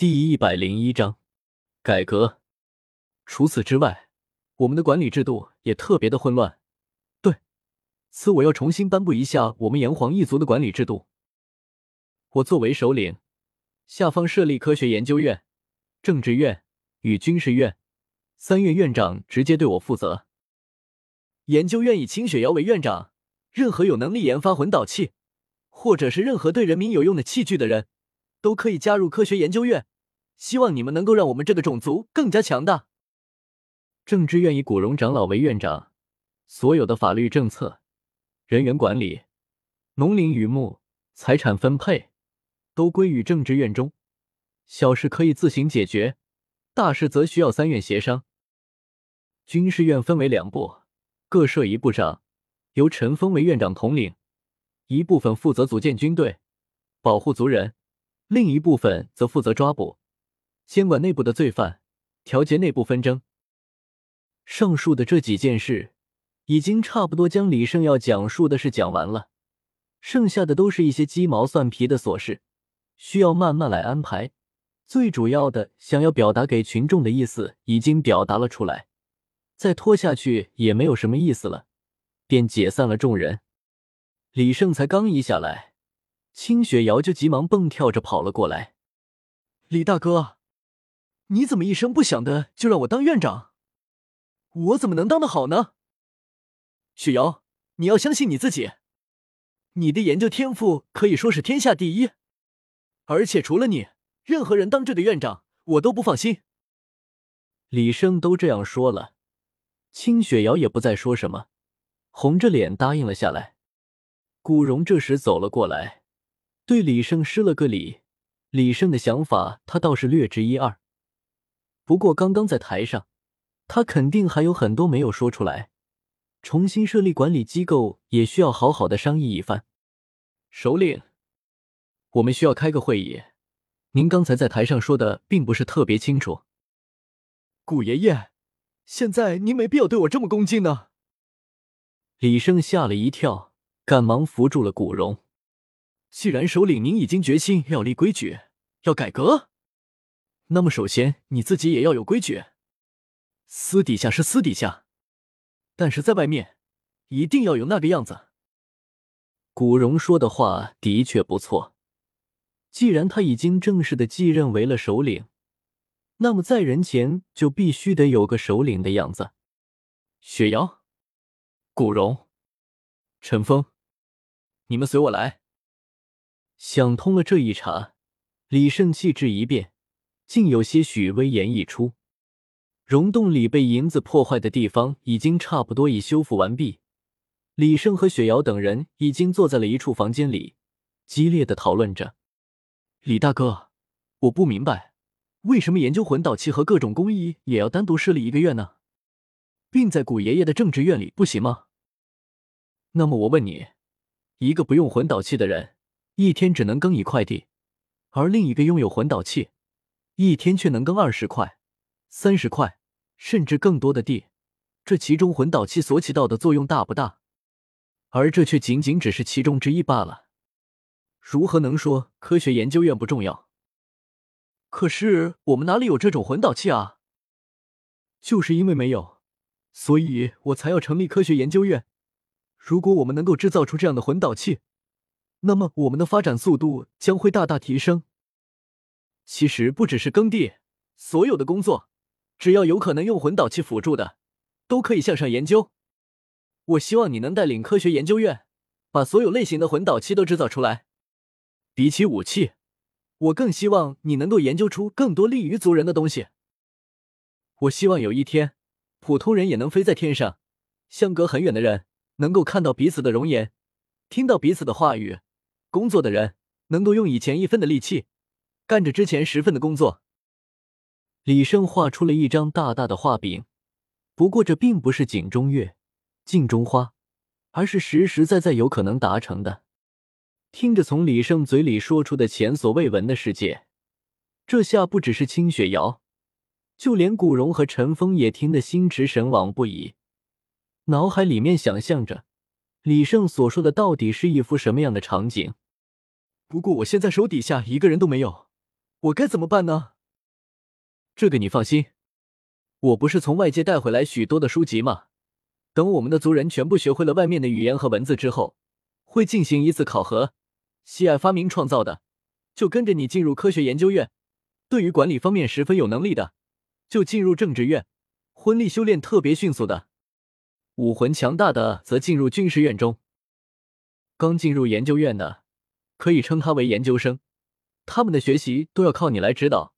第一百零一章改革。除此之外，我们的管理制度也特别的混乱。对此，我要重新颁布一下我们炎黄一族的管理制度。我作为首领，下方设立科学研究院、政治院与军事院三院院长直接对我负责。研究院以清雪瑶为院长，任何有能力研发魂导器，或者是任何对人民有用的器具的人。都可以加入科学研究院，希望你们能够让我们这个种族更加强大。政治院以古荣长老为院长，所有的法律政策、人员管理、农林渔牧、财产分配都归于政治院中，小事可以自行解决，大事则需要三院协商。军事院分为两部，各设一部长，由陈峰为院长统领，一部分负责组建军队，保护族人。另一部分则负责抓捕、监管内部的罪犯、调节内部纷争。上述的这几件事，已经差不多将李胜要讲述的事讲完了，剩下的都是一些鸡毛蒜皮的琐事，需要慢慢来安排。最主要的，想要表达给群众的意思已经表达了出来，再拖下去也没有什么意思了，便解散了众人。李胜才刚一下来。清雪瑶就急忙蹦跳着跑了过来，李大哥，你怎么一声不响的就让我当院长？我怎么能当得好呢？雪瑶，你要相信你自己，你的研究天赋可以说是天下第一，而且除了你，任何人当这个院长我都不放心。李生都这样说了，清雪瑶也不再说什么，红着脸答应了下来。古荣这时走了过来。对李胜施了个礼，李胜的想法他倒是略知一二，不过刚刚在台上，他肯定还有很多没有说出来。重新设立管理机构也需要好好的商议一番。首领，我们需要开个会议。您刚才在台上说的并不是特别清楚。古爷爷，现在您没必要对我这么恭敬呢。李胜吓了一跳，赶忙扶住了古荣。既然首领您已经决心要立规矩，要改革，那么首先你自己也要有规矩。私底下是私底下，但是在外面一定要有那个样子。古荣说的话的确不错。既然他已经正式的继任为了首领，那么在人前就必须得有个首领的样子。雪瑶、古荣、陈峰，你们随我来。想通了这一茬，李胜气质一变，竟有些许威严溢出。溶洞里被银子破坏的地方已经差不多已修复完毕。李胜和雪瑶等人已经坐在了一处房间里，激烈的讨论着。李大哥，我不明白，为什么研究魂导器和各种工艺也要单独设立一个院呢？并在古爷爷的政治院里不行吗？那么我问你，一个不用魂导器的人？一天只能耕一块地，而另一个拥有魂导器，一天却能耕二十块、三十块，甚至更多的地。这其中魂导器所起到的作用大不大？而这却仅仅只是其中之一罢了。如何能说科学研究院不重要？可是我们哪里有这种魂导器啊？就是因为没有，所以我才要成立科学研究院。如果我们能够制造出这样的魂导器，那么我们的发展速度将会大大提升。其实不只是耕地，所有的工作，只要有可能用魂导器辅助的，都可以向上研究。我希望你能带领科学研究院，把所有类型的魂导器都制造出来。比起武器，我更希望你能够研究出更多利于族人的东西。我希望有一天，普通人也能飞在天上，相隔很远的人能够看到彼此的容颜，听到彼此的话语。工作的人能够用以前一分的力气，干着之前十分的工作。李胜画出了一张大大的画饼，不过这并不是井中月、镜中花，而是实实在在有可能达成的。听着从李胜嘴里说出的前所未闻的世界，这下不只是清雪瑶，就连古荣和陈峰也听得心驰神往不已，脑海里面想象着。李胜所说的到底是一幅什么样的场景？不过我现在手底下一个人都没有，我该怎么办呢？这个你放心，我不是从外界带回来许多的书籍吗？等我们的族人全部学会了外面的语言和文字之后，会进行一次考核。喜爱发明创造的，就跟着你进入科学研究院；对于管理方面十分有能力的，就进入政治院。婚礼修炼特别迅速的，武魂强大的，则进入军事院中。刚进入研究院的，可以称他为研究生。他们的学习都要靠你来指导。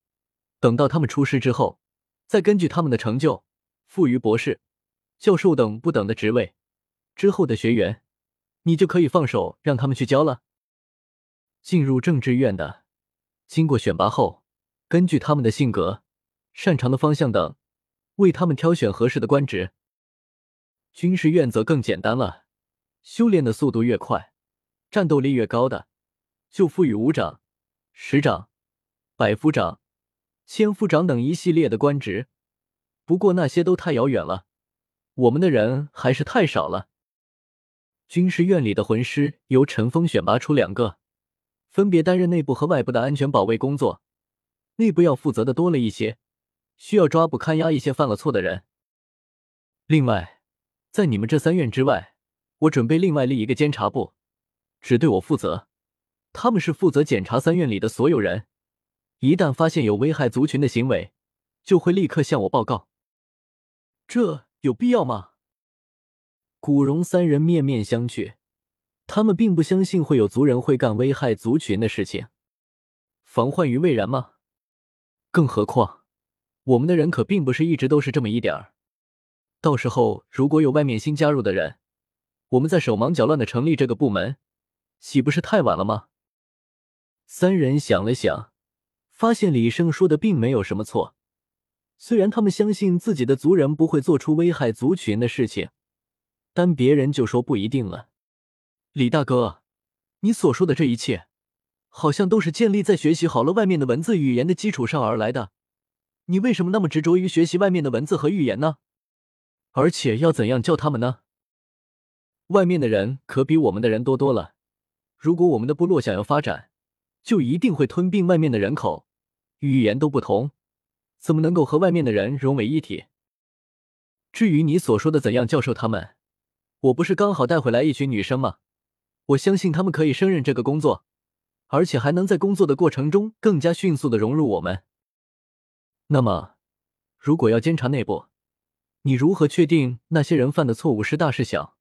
等到他们出师之后，再根据他们的成就，赋予博士、教授等不等的职位。之后的学员，你就可以放手让他们去教了。进入政治院的，经过选拔后，根据他们的性格、擅长的方向等。为他们挑选合适的官职。军事院则更简单了，修炼的速度越快，战斗力越高的，就赋予武长、十长、百夫长、千夫长等一系列的官职。不过那些都太遥远了，我们的人还是太少了。军事院里的魂师由陈峰选拔出两个，分别担任内部和外部的安全保卫工作，内部要负责的多了一些。需要抓捕看押一些犯了错的人。另外，在你们这三院之外，我准备另外立一个监察部，只对我负责。他们是负责检查三院里的所有人，一旦发现有危害族群的行为，就会立刻向我报告。这有必要吗？古荣三人面面相觑，他们并不相信会有族人会干危害族群的事情，防患于未然吗？更何况。我们的人可并不是一直都是这么一点儿，到时候如果有外面新加入的人，我们再手忙脚乱的成立这个部门，岂不是太晚了吗？三人想了想，发现李胜说的并没有什么错。虽然他们相信自己的族人不会做出危害族群的事情，但别人就说不一定了。李大哥，你所说的这一切，好像都是建立在学习好了外面的文字语言的基础上而来的。你为什么那么执着于学习外面的文字和语言呢？而且要怎样教他们呢？外面的人可比我们的人多多了。如果我们的部落想要发展，就一定会吞并外面的人口。语言都不同，怎么能够和外面的人融为一体？至于你所说的怎样教授他们，我不是刚好带回来一群女生吗？我相信他们可以胜任这个工作，而且还能在工作的过程中更加迅速的融入我们。那么，如果要监察内部，你如何确定那些人犯的错误是大是小？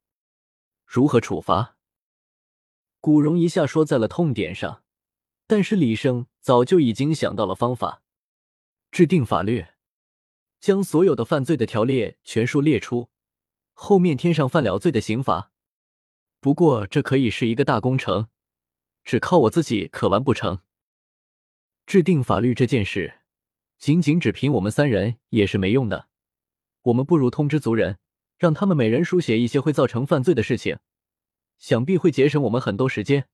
如何处罚？古荣一下说在了痛点上，但是李胜早就已经想到了方法，制定法律，将所有的犯罪的条例全数列出，后面添上犯了罪的刑罚。不过这可以是一个大工程，只靠我自己可完不成。制定法律这件事。仅仅只凭我们三人也是没用的，我们不如通知族人，让他们每人书写一些会造成犯罪的事情，想必会节省我们很多时间。